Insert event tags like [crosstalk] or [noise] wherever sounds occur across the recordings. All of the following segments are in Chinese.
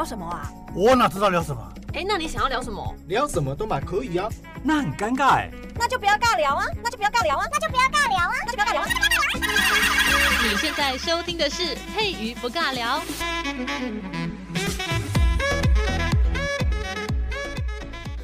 聊什么啊？我哪知道聊什么？哎，那你想要聊什么？聊什么都蛮可以啊。那很尴尬哎。那就不要尬聊啊！那就不要尬聊啊！那就不要尬聊啊！那就不要尬聊啊！你现在收听的是佩瑜不尬聊。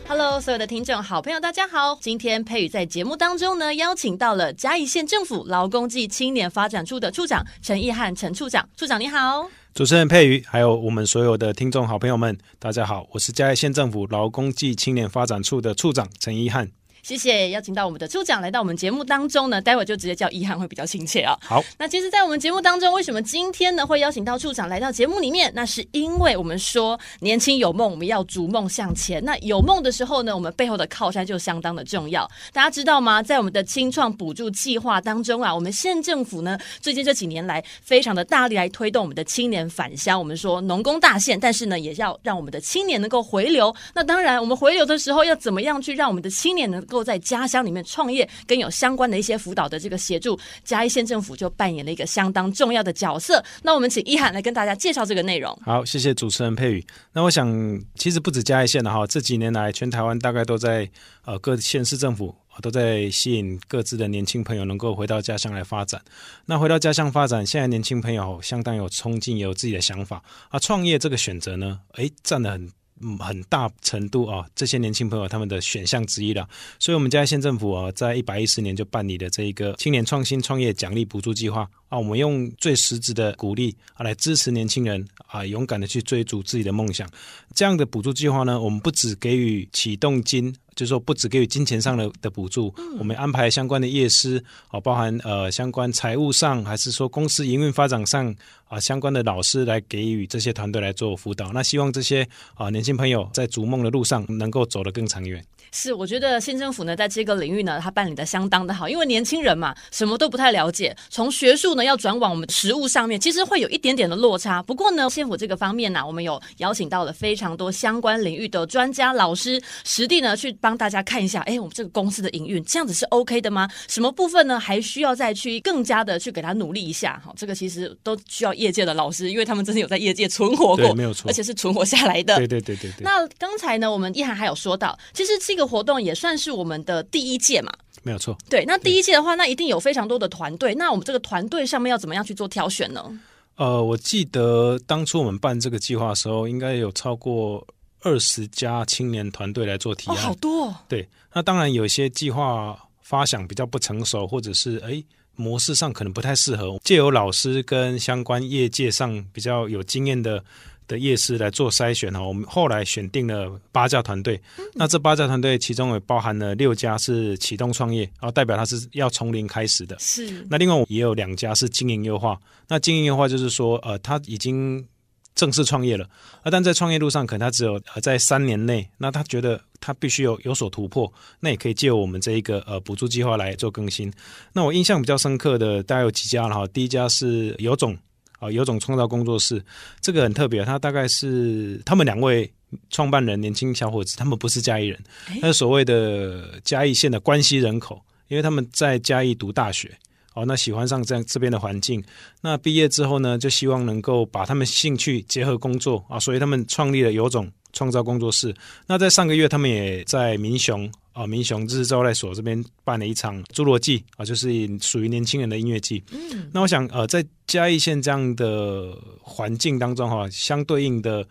Hello，所有的听众好朋友，大家好。今天佩瑜在节目当中呢，邀请到了嘉义县政府劳工暨青年发展处的处长陈义汉陈处长。处长你好，主持人佩瑜，还有我们所有的听众好朋友们，大家好，我是嘉义县政府劳工暨青年发展处的处长陈一汉。谢谢邀请到我们的处长来到我们节目当中呢，待会就直接叫一涵会比较亲切啊。好，那其实，在我们节目当中，为什么今天呢会邀请到处长来到节目里面？那是因为我们说年轻有梦，我们要逐梦向前。那有梦的时候呢，我们背后的靠山就相当的重要。大家知道吗？在我们的青创补助计划当中啊，我们县政府呢最近这几年来非常的大力来推动我们的青年返乡。我们说农工大县，但是呢也要让我们的青年能够回流。那当然，我们回流的时候要怎么样去让我们的青年能够够在家乡里面。创业跟有相关的一些辅导的这个协助，嘉义县政府就扮演了一个相当重要的角色。那我们请一涵来跟大家介绍这个内容。好，谢谢主持人佩宇。那我想，其实不止嘉义县的哈，这几年来全台湾大概都在呃各县市政府都在吸引各自的年轻朋友能够回到家乡来发展。那回到家乡发展，现在年轻朋友相当有冲劲，也有自己的想法啊。创业这个选择呢，诶，占了很。嗯，很大程度啊，这些年轻朋友他们的选项之一了。所以，我们嘉义县政府啊，在一百一十年就办理了这一个青年创新创业奖励补助计划啊，我们用最实质的鼓励啊，来支持年轻人啊，勇敢的去追逐自己的梦想。这样的补助计划呢，我们不只给予启动金。就是说，不只给予金钱上的的补助，我们安排相关的业师，啊，包含呃相关财务上，还是说公司营运发展上啊相关的老师来给予这些团队来做辅导。那希望这些啊年轻朋友在逐梦的路上能够走得更长远。是，我觉得县政府呢，在这个领域呢，他办理的相当的好，因为年轻人嘛，什么都不太了解，从学术呢要转往我们实务上面，其实会有一点点的落差。不过呢，县府这个方面呢、啊，我们有邀请到了非常多相关领域的专家老师，实地呢去帮大家看一下，哎，我们这个公司的营运这样子是 OK 的吗？什么部分呢还需要再去更加的去给他努力一下？哈，这个其实都需要业界的老师，因为他们真的有在业界存活过，没有错，而且是存活下来的。对对对对对。那刚才呢，我们一涵还有说到，其实这个。活动也算是我们的第一届嘛，没有错。对，那第一届的话，那一定有非常多的团队。那我们这个团队上面要怎么样去做挑选呢？呃，我记得当初我们办这个计划的时候，应该有超过二十家青年团队来做提案，哦，好多。对，那当然有一些计划发想比较不成熟，或者是哎模式上可能不太适合，借由老师跟相关业界上比较有经验的。的夜市来做筛选哈，我们后来选定了八家团队。那这八家团队其中也包含了六家是启动创业，然后代表他是要从零开始的。是。那另外也有两家是经营优化。那经营优化就是说，呃，他已经正式创业了，啊但在创业路上，可能他只有呃在三年内，那他觉得他必须有有所突破，那也可以借我们这一个呃补助计划来做更新。那我印象比较深刻的大概有几家了哈，第一家是有种。啊，有种创造工作室，这个很特别。他大概是他们两位创办人，年轻小伙子，他们不是嘉义人，他是所谓的嘉义县的关西人口，因为他们在嘉义读大学，哦，那喜欢上这样这边的环境。那毕业之后呢，就希望能够把他们兴趣结合工作啊，所以他们创立了有种创造工作室。那在上个月，他们也在民雄。啊，民雄日招待所这边办了一场侏罗纪啊，就是属于年轻人的音乐季。嗯，那我想呃，在嘉义县这样的环境当中哈，相对应的。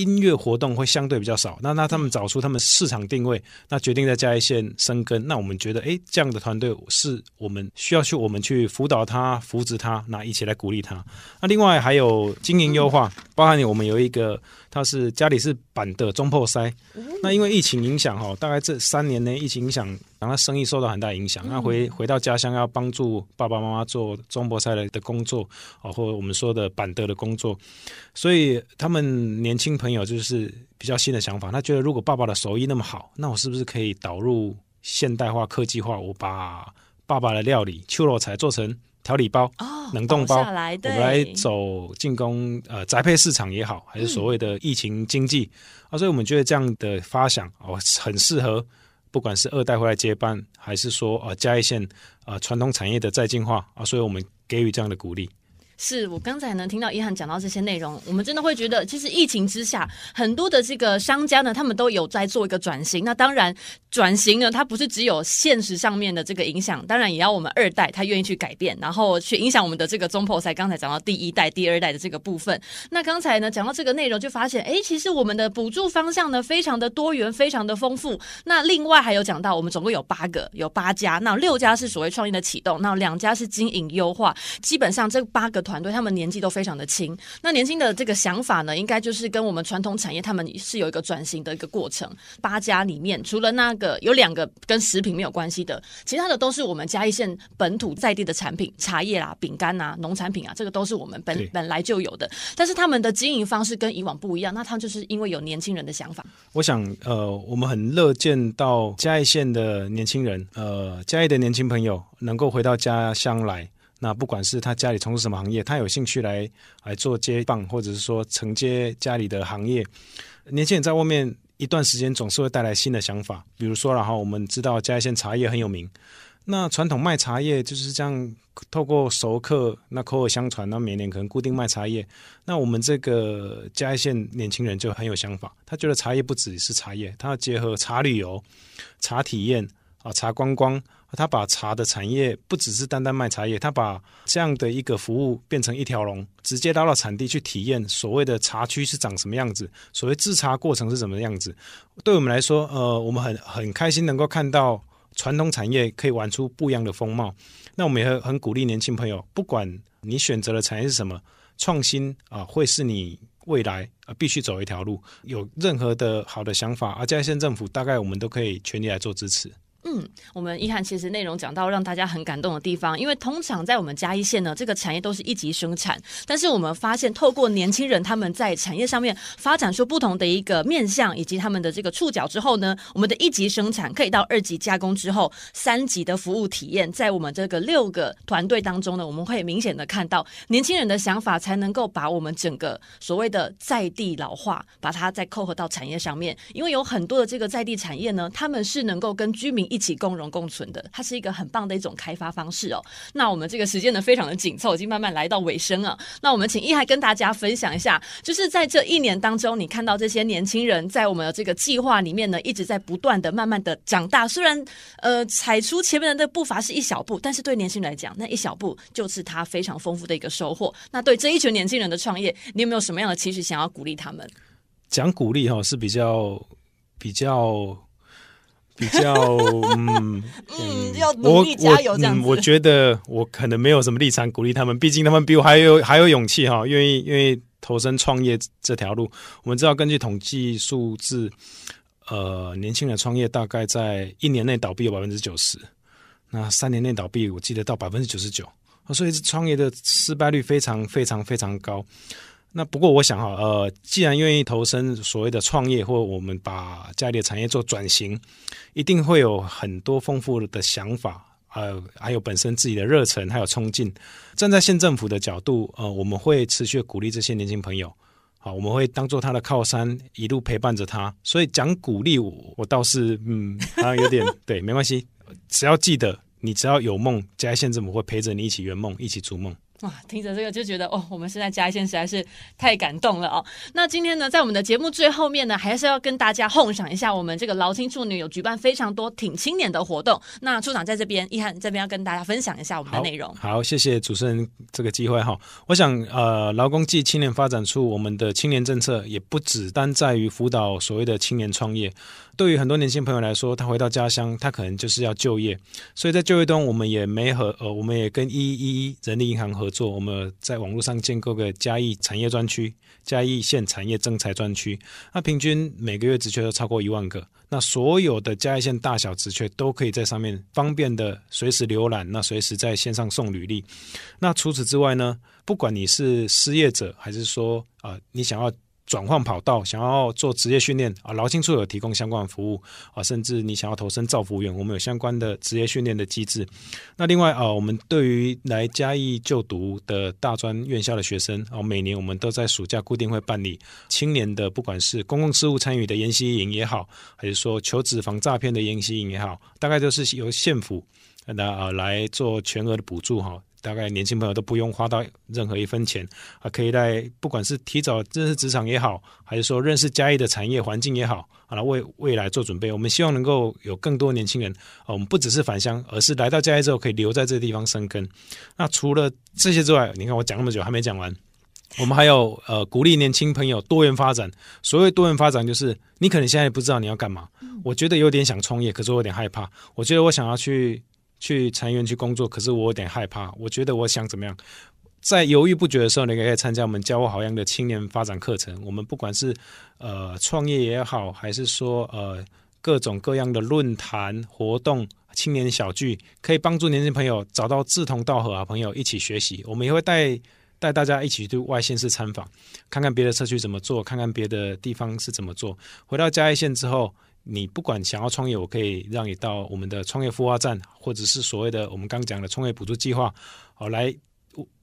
音乐活动会相对比较少，那那他们找出他们市场定位，那决定在嘉义县生根。那我们觉得，哎，这样的团队是我们需要去我们去辅导他、扶植他，那一起来鼓励他。那另外还有经营优化，包含我们有一个，他是家里是板的中破塞，那因为疫情影响哈，大概这三年内疫情影响。让他生意受到很大影响，那回回到家乡要帮助爸爸妈妈做中博菜的的工作，啊，或者我们说的板德的工作，所以他们年轻朋友就是比较新的想法，他觉得如果爸爸的手艺那么好，那我是不是可以导入现代化、科技化？我把爸爸的料理秋罗菜做成调理包、哦、冷冻包，我们来走进攻呃宅配市场也好，还是所谓的疫情经济、嗯、啊，所以我们觉得这样的发想哦很适合。不管是二代回来接班，还是说呃嘉义县呃传统产业的再进化啊，所以我们给予这样的鼓励。是我刚才呢听到一涵讲到这些内容，我们真的会觉得，其实疫情之下，很多的这个商家呢，他们都有在做一个转型。那当然，转型呢，它不是只有现实上面的这个影响，当然也要我们二代他愿意去改变，然后去影响我们的这个中破塞。刚才讲到第一代、第二代的这个部分，那刚才呢讲到这个内容，就发现，哎，其实我们的补助方向呢，非常的多元，非常的丰富。那另外还有讲到，我们总共有八个，有八家，那六家是所谓创业的启动，那两家是经营优化，基本上这八个。团队他们年纪都非常的轻，那年轻的这个想法呢，应该就是跟我们传统产业他们是有一个转型的一个过程。八家里面，除了那个有两个跟食品没有关系的，其他的都是我们嘉义县本土在地的产品，茶叶啦、饼干啊、农产品啊，这个都是我们本本来就有的。但是他们的经营方式跟以往不一样，那他们就是因为有年轻人的想法。我想，呃，我们很乐见到嘉义县的年轻人，呃，嘉义的年轻朋友能够回到家乡来。那不管是他家里从事什么行业，他有兴趣来来做接棒，或者是说承接家里的行业。年轻人在外面一段时间，总是会带来新的想法。比如说，然后我们知道嘉义县茶叶很有名，那传统卖茶叶就是这样，透过熟客，那口耳相传，那每年可能固定卖茶叶。那我们这个嘉义县年轻人就很有想法，他觉得茶叶不只是茶叶，他要结合茶旅游、茶体验啊、茶观光。他把茶的产业不只是单单卖茶叶，他把这样的一个服务变成一条龙，直接拉到产地去体验所谓的茶区是长什么样子，所谓制茶过程是什么样子。对我们来说，呃，我们很很开心能够看到传统产业可以玩出不一样的风貌。那我们也很很鼓励年轻朋友，不管你选择的产业是什么，创新啊、会是你未来啊、必须走一条路。有任何的好的想法，而嘉义县政府大概我们都可以全力来做支持。嗯，我们一看其实内容讲到让大家很感动的地方，因为通常在我们嘉义县呢，这个产业都是一级生产，但是我们发现透过年轻人他们在产业上面发展出不同的一个面向以及他们的这个触角之后呢，我们的一级生产可以到二级加工之后，三级的服务体验，在我们这个六个团队当中呢，我们会明显的看到年轻人的想法，才能够把我们整个所谓的在地老化，把它再扣合到产业上面，因为有很多的这个在地产业呢，他们是能够跟居民一一起共荣共存的，它是一个很棒的一种开发方式哦。那我们这个时间呢，非常的紧凑，已经慢慢来到尾声了。那我们请一翰跟大家分享一下，就是在这一年当中，你看到这些年轻人在我们的这个计划里面呢，一直在不断的、慢慢的长大。虽然呃，踩出前面的步伐是一小步，但是对年轻人来讲，那一小步就是他非常丰富的一个收获。那对这一群年轻人的创业，你有没有什么样的期许想要鼓励他们？讲鼓励哈，是比较比较。比较嗯嗯，要努力加油这样子。我我，嗯，我觉得我可能没有什么立场鼓励他们，毕竟他们比我还有还有勇气哈，愿意愿意投身创业这条路。我们知道，根据统计数字，呃，年轻人创业大概在一年内倒闭有百分之九十，那三年内倒闭，我记得到百分之九十九，所以创业的失败率非常非常非常高。那不过我想哈，呃，既然愿意投身所谓的创业，或我们把家里的产业做转型，一定会有很多丰富的想法，呃，还有本身自己的热忱，还有冲劲。站在县政府的角度，呃，我们会持续鼓励这些年轻朋友，好，我们会当做他的靠山，一路陪伴着他。所以讲鼓励我，我倒是嗯，好像有点 [laughs] 对，没关系，只要记得，你只要有梦，嘉义县政府会陪着你一起圆梦，一起逐梦。哇，听着这个就觉得哦，我们现在嘉义县实在是太感动了哦。那今天呢，在我们的节目最后面呢，还是要跟大家哄赏一下，我们这个劳青处女有举办非常多挺青年的活动。那处长在这边，一涵这边要跟大家分享一下我们的内容。好，好，谢谢主持人这个机会哈。我想呃，劳工暨青年发展处我们的青年政策也不只单在于辅导所谓的青年创业。对于很多年轻朋友来说，他回到家乡，他可能就是要就业，所以在就业端，我们也没和呃，我们也跟一一一人力银行合作，我们在网络上建构个嘉义产业专区、嘉义县产业征才专区，那平均每个月职缺都超过一万个，那所有的嘉义县大小职缺都可以在上面方便的随时浏览，那随时在线上送履历。那除此之外呢，不管你是失业者，还是说啊、你想要。转换跑道，想要做职业训练啊，劳青处有提供相关服务啊，甚至你想要投身造福员，我们有相关的职业训练的机制。那另外啊，我们对于来嘉义就读的大专院校的学生啊，每年我们都在暑假固定会办理青年的，不管是公共事务参与的研习营也好，还是说求职防诈骗的研习营也好，大概都是由县府那啊来做全额的补助哈，大概年轻朋友都不用花到任何一分钱啊，可以在不管是提早认识职场也好，还是说认识嘉义的产业环境也好，啊，为未来做准备。我们希望能够有更多年轻人，啊我们不只是返乡，而是来到嘉义之后可以留在这个地方生根。那除了这些之外，你看我讲那么久还没讲完。我们还有呃，鼓励年轻朋友多元发展。所谓多元发展，就是你可能现在不知道你要干嘛。我觉得有点想创业，可是我有点害怕。我觉得我想要去去产业园区工作，可是我有点害怕。我觉得我想怎么样，在犹豫不决的时候，你可以参加我们教我好样的青年发展课程。我们不管是呃创业也好，还是说呃各种各样的论坛活动、青年小聚，可以帮助年轻朋友找到志同道合啊朋友一起学习。我们也会带。带大家一起去外县市参访，看看别的社区怎么做，看看别的地方是怎么做。回到嘉义县之后，你不管想要创业，我可以让你到我们的创业孵化站，或者是所谓的我们刚讲的创业补助计划，哦，来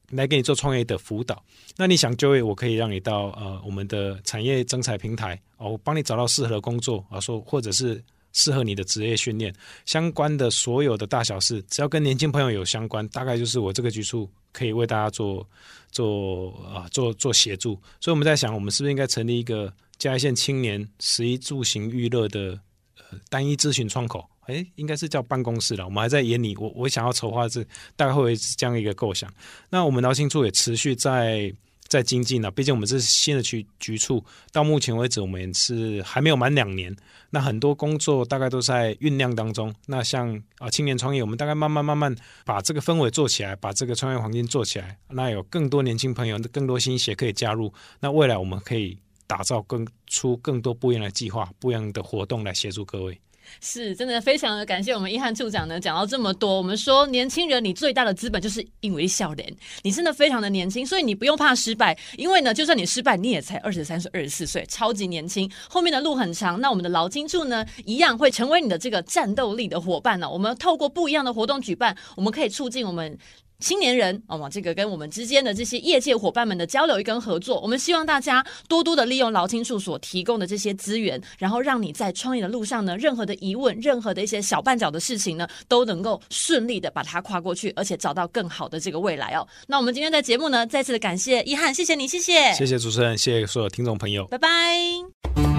来给你做创业的辅导。那你想就业，我可以让你到呃我们的产业征才平台，哦，我帮你找到适合的工作啊，说或者是。适合你的职业训练相关的所有的大小事，只要跟年轻朋友有相关，大概就是我这个局处可以为大家做做啊做做协助。所以我们在想，我们是不是应该成立一个嘉义县青年食衣住行娱乐的呃单一咨询窗口？诶，应该是叫办公室了。我们还在研拟，我我想要筹划这大概会是这样一个构想。那我们劳青处也持续在。在精进呢，毕竟我们这是新的局局处，到目前为止我们也是还没有满两年，那很多工作大概都在酝酿当中。那像啊青年创业，我们大概慢慢慢慢把这个氛围做起来，把这个创业环境做起来，那有更多年轻朋友、更多新血可以加入，那未来我们可以打造更出更多不一样的计划、不一样的活动来协助各位。是真的非常的感谢我们一翰处长呢，讲到这么多。我们说年轻人，你最大的资本就是因为笑脸，你真的非常的年轻，所以你不用怕失败，因为呢，就算你失败，你也才二十三岁、二十四岁，超级年轻。后面的路很长，那我们的劳金处呢，一样会成为你的这个战斗力的伙伴呢。我们透过不一样的活动举办，我们可以促进我们。青年人，哦，这个跟我们之间的这些业界伙伴们的交流跟合作，我们希望大家多多的利用劳青处所提供的这些资源，然后让你在创业的路上呢，任何的疑问，任何的一些小绊脚的事情呢，都能够顺利的把它跨过去，而且找到更好的这个未来哦。那我们今天的节目呢，再次的感谢一翰，谢谢你，谢谢，谢谢主持人，谢谢所有听众朋友，拜拜。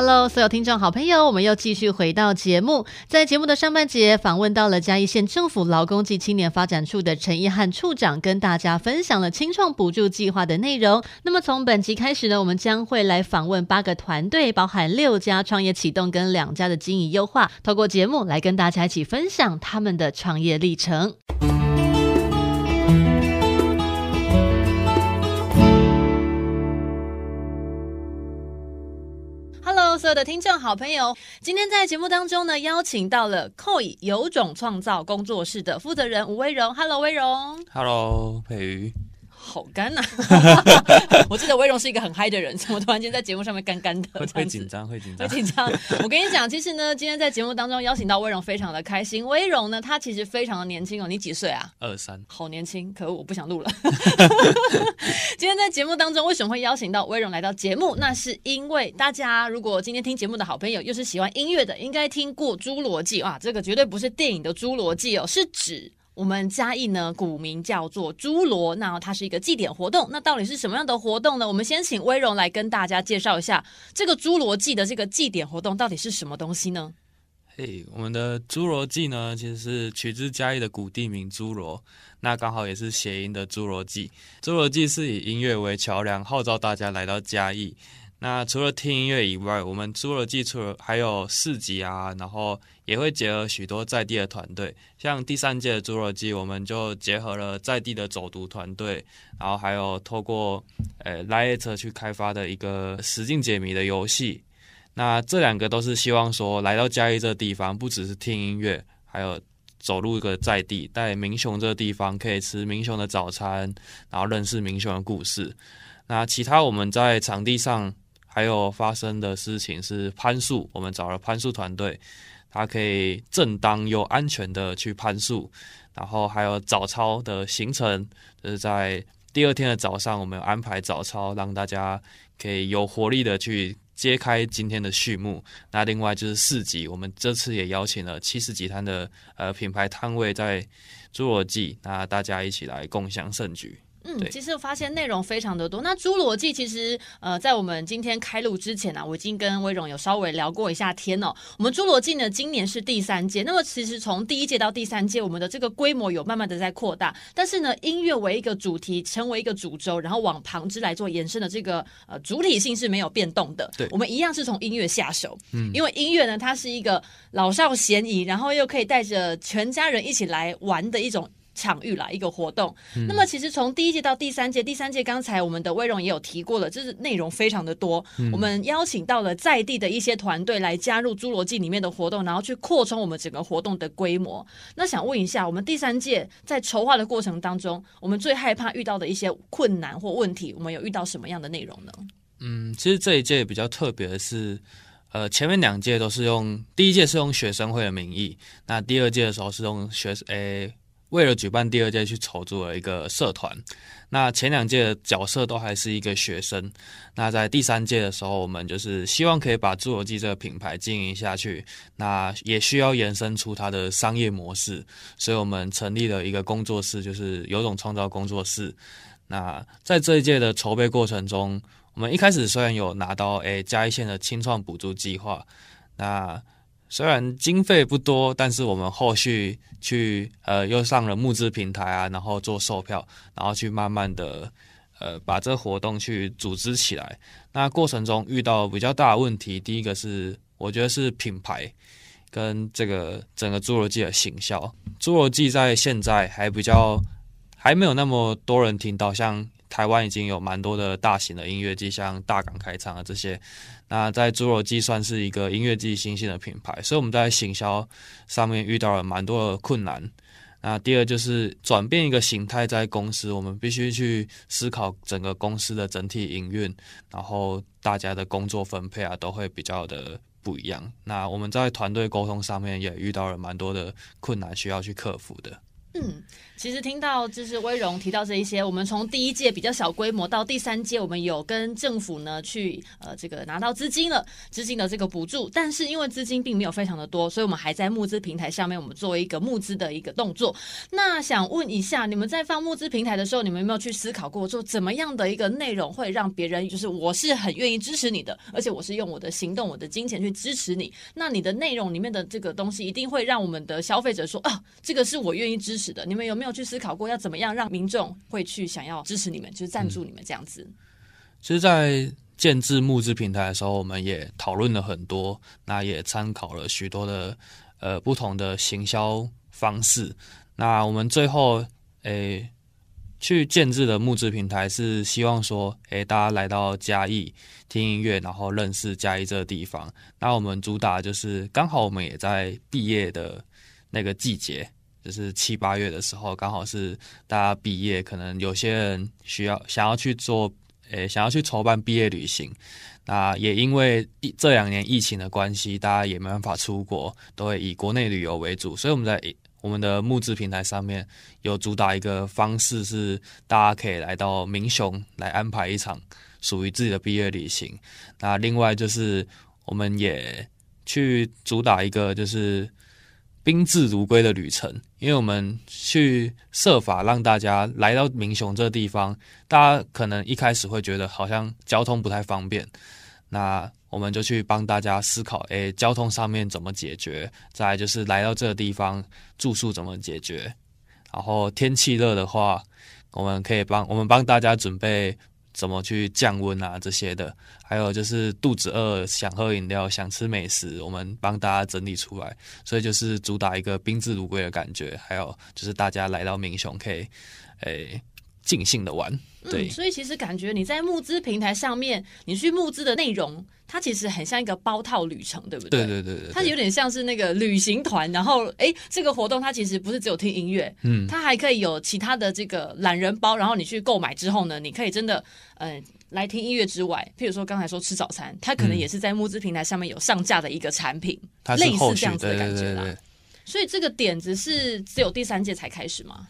Hello，所有听众好朋友，我们又继续回到节目。在节目的上半节，访问到了嘉义县政府劳工及青年发展处的陈一翰处长，跟大家分享了青创补助计划的内容。那么从本集开始呢，我们将会来访问八个团队，包含六家创业启动跟两家的经营优化，透过节目来跟大家一起分享他们的创业历程。所有的听众好朋友，今天在节目当中呢，邀请到了 KOI 有种创造工作室的负责人吴威荣。Hello，威荣。Hello，佩瑜。好干呐！[laughs] 我记得威荣是一个很嗨的人，[laughs] 怎么突然间在节目上面干干的？会会紧张，会紧张，会紧张。[laughs] 我跟你讲，其实呢，今天在节目当中邀请到威荣，非常的开心。威荣呢，他其实非常的年轻哦，你几岁啊？二三，好年轻。可恶，我不想录了。今天在节目当中，为什么会邀请到威荣来到节目？那是因为大家如果今天听节目的好朋友，又是喜欢音乐的，应该听过《侏罗纪》啊，这个绝对不是电影的《侏罗纪》哦，是指。我们嘉义呢，古名叫做侏罗，那它是一个祭典活动。那到底是什么样的活动呢？我们先请威荣来跟大家介绍一下这个侏罗纪的这个祭典活动到底是什么东西呢？嘿我们的侏罗纪呢，其实是取自嘉义的古地名侏罗，那刚好也是谐音的侏罗纪。侏罗纪是以音乐为桥梁，号召大家来到嘉义。那除了听音乐以外，我们侏罗纪除了还有市集啊，然后也会结合许多在地的团队，像第三届的侏罗纪，我们就结合了在地的走读团队，然后还有透过呃 LINE@ 去开发的一个实境解谜的游戏。那这两个都是希望说，来到嘉义这地方，不只是听音乐，还有走入一个在地，在民雄这个地方可以吃民雄的早餐，然后认识民雄的故事。那其他我们在场地上。还有发生的事情是攀树，我们找了攀树团队，他可以正当又安全的去攀树。然后还有早操的行程，就是在第二天的早上，我们有安排早操，让大家可以有活力的去揭开今天的序幕。那另外就是市集，我们这次也邀请了七十几摊的呃品牌摊位在侏罗纪，那大家一起来共享盛举。嗯，其实我发现内容非常的多。那侏罗纪其实，呃，在我们今天开录之前呢、啊，我已经跟威荣有稍微聊过一下天哦。我们侏罗纪呢，今年是第三届。那么其实从第一届到第三届，我们的这个规模有慢慢的在扩大。但是呢，音乐为一个主题，成为一个主轴，然后往旁支来做延伸的这个呃主体性是没有变动的。对，我们一样是从音乐下手。嗯，因为音乐呢，它是一个老少咸宜，然后又可以带着全家人一起来玩的一种。场域啦，一个活动。嗯、那么，其实从第一届到第三届，第三届刚才我们的威荣也有提过了，就是内容非常的多。嗯、我们邀请到了在地的一些团队来加入侏罗纪里面的活动，然后去扩充我们整个活动的规模。那想问一下，我们第三届在筹划的过程当中，我们最害怕遇到的一些困难或问题，我们有遇到什么样的内容呢？嗯，其实这一届比较特别的是，呃，前面两届都是用第一届是用学生会的名义，那第二届的时候是用学诶。欸为了举办第二届去筹组了一个社团，那前两届的角色都还是一个学生，那在第三届的时候，我们就是希望可以把侏罗纪这个品牌经营下去，那也需要延伸出它的商业模式，所以我们成立了一个工作室，就是有种创造工作室。那在这一届的筹备过程中，我们一开始虽然有拿到诶嘉义县的青创补助计划，那。虽然经费不多，但是我们后续去呃又上了募资平台啊，然后做售票，然后去慢慢的呃把这活动去组织起来。那过程中遇到比较大的问题，第一个是我觉得是品牌跟这个整个侏罗纪的行销。侏罗纪在现在还比较还没有那么多人听到，像。台湾已经有蛮多的大型的音乐季，像大港开唱啊这些。那在侏罗纪算是一个音乐季新兴的品牌，所以我们在行销上面遇到了蛮多的困难。那第二就是转变一个形态，在公司我们必须去思考整个公司的整体营运，然后大家的工作分配啊都会比较的不一样。那我们在团队沟通上面也遇到了蛮多的困难，需要去克服的。嗯，其实听到就是威荣提到这一些，我们从第一届比较小规模到第三届，我们有跟政府呢去呃这个拿到资金了，资金的这个补助，但是因为资金并没有非常的多，所以我们还在募资平台上面，我们做一个募资的一个动作。那想问一下，你们在放募资平台的时候，你们有没有去思考过，说怎么样的一个内容会让别人就是我是很愿意支持你的，而且我是用我的行动、我的金钱去支持你，那你的内容里面的这个东西一定会让我们的消费者说啊，这个是我愿意支持的。你们有没有去思考过要怎么样让民众会去想要支持你们，就是赞助你们这样子？其实，在建制募资平台的时候，我们也讨论了很多，那也参考了许多的呃不同的行销方式。那我们最后诶去建制的募资平台是希望说，诶大家来到嘉义听音乐，然后认识嘉义这个地方。那我们主打就是刚好我们也在毕业的那个季节。就是七八月的时候，刚好是大家毕业，可能有些人需要想要去做，诶、想要去筹办毕业旅行。那也因为这两年疫情的关系，大家也没办法出国，都会以国内旅游为主。所以我们在我们的募资平台上面有主打一个方式，是大家可以来到民雄来安排一场属于自己的毕业旅行。那另外就是我们也去主打一个就是。宾至如归的旅程，因为我们去设法让大家来到民雄这个地方，大家可能一开始会觉得好像交通不太方便，那我们就去帮大家思考，诶，交通上面怎么解决？再就是来到这个地方住宿怎么解决？然后天气热的话，我们可以帮我们帮大家准备。怎么去降温啊？这些的，还有就是肚子饿想喝饮料、想吃美食，我们帮大家整理出来，所以就是主打一个宾至如归的感觉。还有就是大家来到民雄可以诶尽兴的玩。对、嗯，所以其实感觉你在募资平台上面，你去募资的内容，它其实很像一个包套旅程，对不对？对对对对，它有点像是那个旅行团。然后，哎，这个活动它其实不是只有听音乐，嗯，它还可以有其他的这个懒人包。然后你去购买之后呢，你可以真的，嗯、呃，来听音乐之外，譬如说刚才说吃早餐，它可能也是在募资平台上面有上架的一个产品，嗯、类似这样子的感觉啦。对对对对对，所以这个点子是只有第三届才开始吗？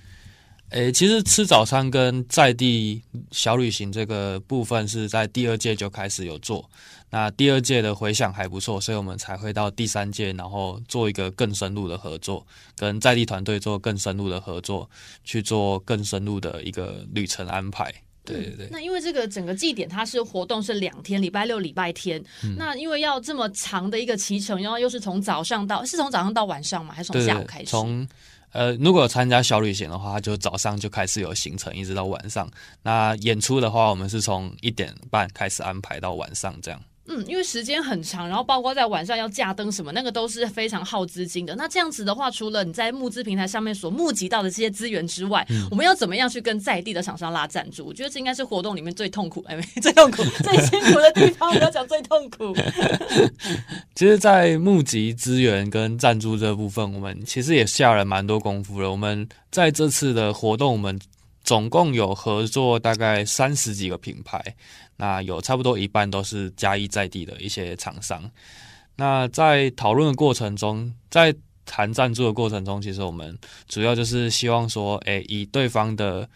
诶，其实吃早餐跟在地小旅行这个部分是在第二届就开始有做，那第二届的回响还不错，所以我们才会到第三届，然后做一个更深入的合作，跟在地团队做更深入的合作，去做更深入的一个旅程安排。对对对、嗯。那因为这个整个祭典它是活动是两天，礼拜六、礼拜天。嗯、那因为要这么长的一个骑程，然后又是从早上到，是从早上到晚上吗？还是从下午开始？从呃，如果参加小旅行的话，就早上就开始有行程，一直到晚上。那演出的话，我们是从一点半开始安排到晚上这样。嗯，因为时间很长，然后包括在晚上要架灯什么，那个都是非常耗资金的。那这样子的话，除了你在募资平台上面所募集到的这些资源之外，嗯、我们要怎么样去跟在地的厂商拉赞助？我觉得这应该是活动里面最痛苦，哎，[laughs] 最痛苦、最辛苦的地方。我要讲最痛苦。[laughs] 其实，在募集资源跟赞助这部分，我们其实也下了蛮多功夫了。我们在这次的活动，我们总共有合作大概三十几个品牌。那有差不多一半都是嘉义在地的一些厂商。那在讨论的过程中，在谈赞助的过程中，其实我们主要就是希望说，诶，以对方的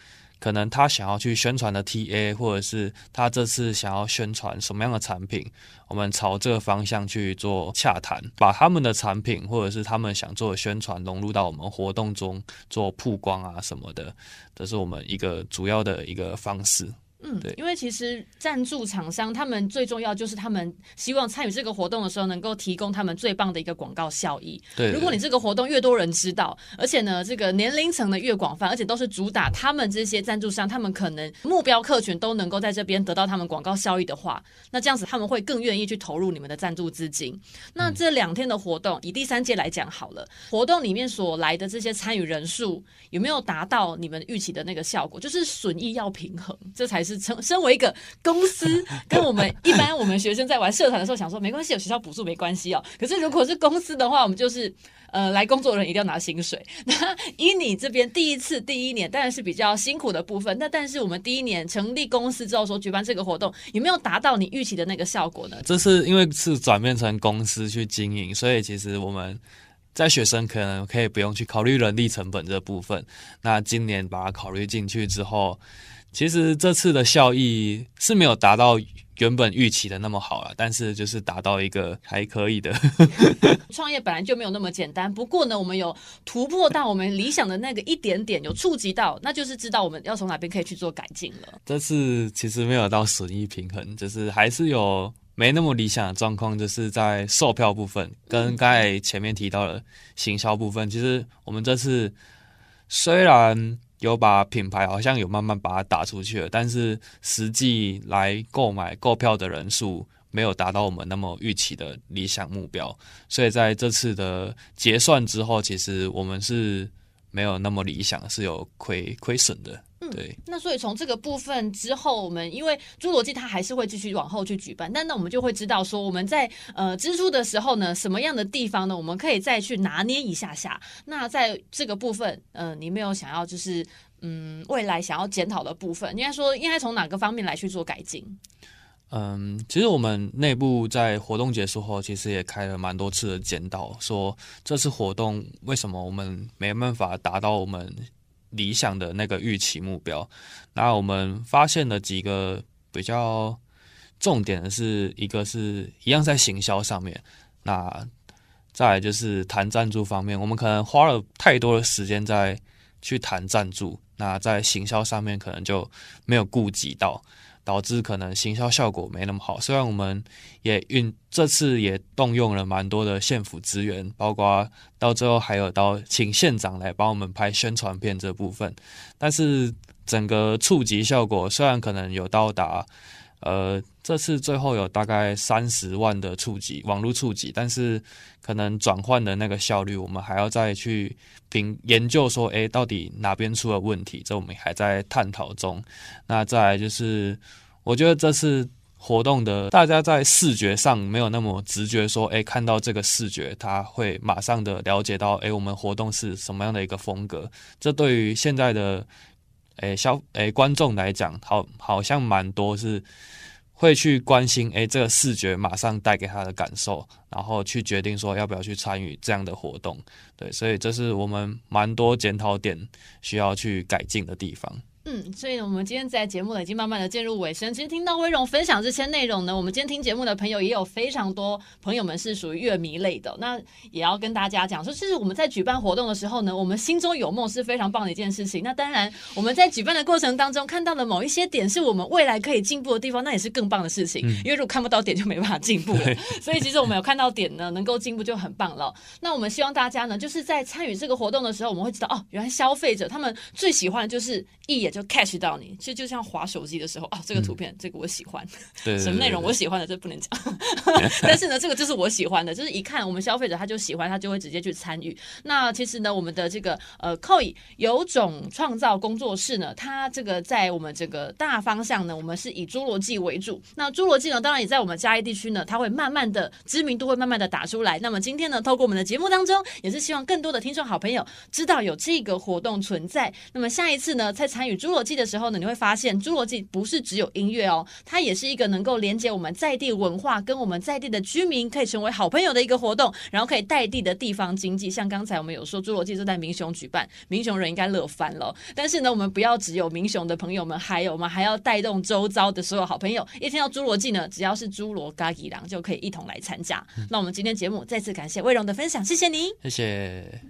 可能他想要去宣传的 TA，或者是他这次想要宣传什么样的产品，我们朝这个方向去做洽谈，把他们的产品或者是他们想做的宣传融入到我们活动中做曝光啊什么的，这是我们一个主要的一个方式。嗯，对，因为其实赞助厂商他们最重要就是他们希望参与这个活动的时候，能够提供他们最棒的一个广告效益。对，如果你这个活动越多人知道，而且呢，这个年龄层的越广泛，而且都是主打他们这些赞助商，他们可能目标客群都能够在这边得到他们广告效益的话，那这样子他们会更愿意去投入你们的赞助资金。那这两天的活动，以第三届来讲好了，活动里面所来的这些参与人数有没有达到你们预期的那个效果？就是损益要平衡，这才是。成身为一个公司，跟我们一般我们学生在玩社团的时候，想说没关系，有学校补助没关系哦。可是如果是公司的话，我们就是呃来工作的人一定要拿薪水。[laughs] 那以你这边第一次第一年当然是比较辛苦的部分，那但是我们第一年成立公司之后，说举办这个活动，有没有达到你预期的那个效果呢？这是因为是转变成公司去经营，所以其实我们在学生可能可以不用去考虑人力成本这部分。那今年把它考虑进去之后。其实这次的效益是没有达到原本预期的那么好了，但是就是达到一个还可以的。[laughs] 创业本来就没有那么简单，不过呢，我们有突破到我们理想的那个一点点，有触及到，那就是知道我们要从哪边可以去做改进了。这次其实没有到损益平衡，就是还是有没那么理想的状况，就是在售票部分跟刚才前面提到的行销部分，其实我们这次虽然。有把品牌好像有慢慢把它打出去了，但是实际来购买购票的人数没有达到我们那么预期的理想目标，所以在这次的结算之后，其实我们是没有那么理想，是有亏亏损的。对、嗯，那所以从这个部分之后，我们因为侏罗纪它还是会继续往后去举办，但那我们就会知道说，我们在呃支出的时候呢，什么样的地方呢，我们可以再去拿捏一下下。那在这个部分，呃，你没有想要就是嗯未来想要检讨的部分，应该说应该从哪个方面来去做改进？嗯，其实我们内部在活动结束后，其实也开了蛮多次的检讨，说这次活动为什么我们没办法达到我们。理想的那个预期目标，那我们发现了几个比较重点的是，一个是一样在行销上面，那再就是谈赞助方面，我们可能花了太多的时间在去谈赞助，那在行销上面可能就没有顾及到。导致可能行销效果没那么好。虽然我们也运这次也动用了蛮多的县府资源，包括到最后还有到请县长来帮我们拍宣传片这部分，但是整个触及效果虽然可能有到达，呃，这次最后有大概三十万的触及网络触及，但是可能转换的那个效率，我们还要再去评研究说，诶，到底哪边出了问题？这我们还在探讨中。那再来就是。我觉得这次活动的大家在视觉上没有那么直觉，说，哎，看到这个视觉，他会马上的了解到，哎，我们活动是什么样的一个风格。这对于现在的，哎，消，哎，观众来讲，好，好像蛮多是会去关心，哎，这个视觉马上带给他的感受，然后去决定说要不要去参与这样的活动。对，所以这是我们蛮多检讨点需要去改进的地方。嗯，所以呢，我们今天在节目呢已经慢慢的进入尾声。其实听到威荣分享这些内容呢，我们今天听节目的朋友也有非常多朋友们是属于乐迷类的。那也要跟大家讲说，其实我们在举办活动的时候呢，我们心中有梦是非常棒的一件事情。那当然，我们在举办的过程当中看到的某一些点是我们未来可以进步的地方，那也是更棒的事情。因为如果看不到点，就没办法进步了。所以其实我们有看到点呢，能够进步就很棒了。那我们希望大家呢，就是在参与这个活动的时候，我们会知道哦，原来消费者他们最喜欢的就是一眼就 catch 到你。其实就像滑手机的时候，哦，这个图片，嗯、这个我喜欢，对，对，对，[laughs] 对，什么内容我喜欢的，这不能讲。[laughs] [laughs] 但是呢，这个就是我喜欢的，就是一看我们消费者他就喜欢，他就会直接去参与。那其实呢，我们的这个呃，Koi 有种创造工作室呢，它这个在我们这个大方向呢，我们是以侏罗纪为主。那侏罗纪呢，当然也在我们嘉义地区呢，它会慢慢的知名度会慢慢的打出来。那么今天呢，透过我们的节目当中，也是希望更多的听众好朋友知道有这个活动存在。那么下一次呢，再参与侏罗纪的时候呢，你会发现，侏罗纪不是只有音乐哦，它也是一个能够连接我们在地文化，跟我们在地的居民可以成为好朋友的一个活动，然后可以带地的地方经济。像刚才我们有说，侏罗纪是在民雄举办，民雄人应该乐翻了。但是呢，我们不要只有民雄的朋友们，还有我们还要带动周遭的所有好朋友。一听到侏罗纪呢，只要是侏罗嘎吉郎就可以一同来参加。嗯、那我们今天节目再次感谢魏荣的分享，谢谢您，谢谢。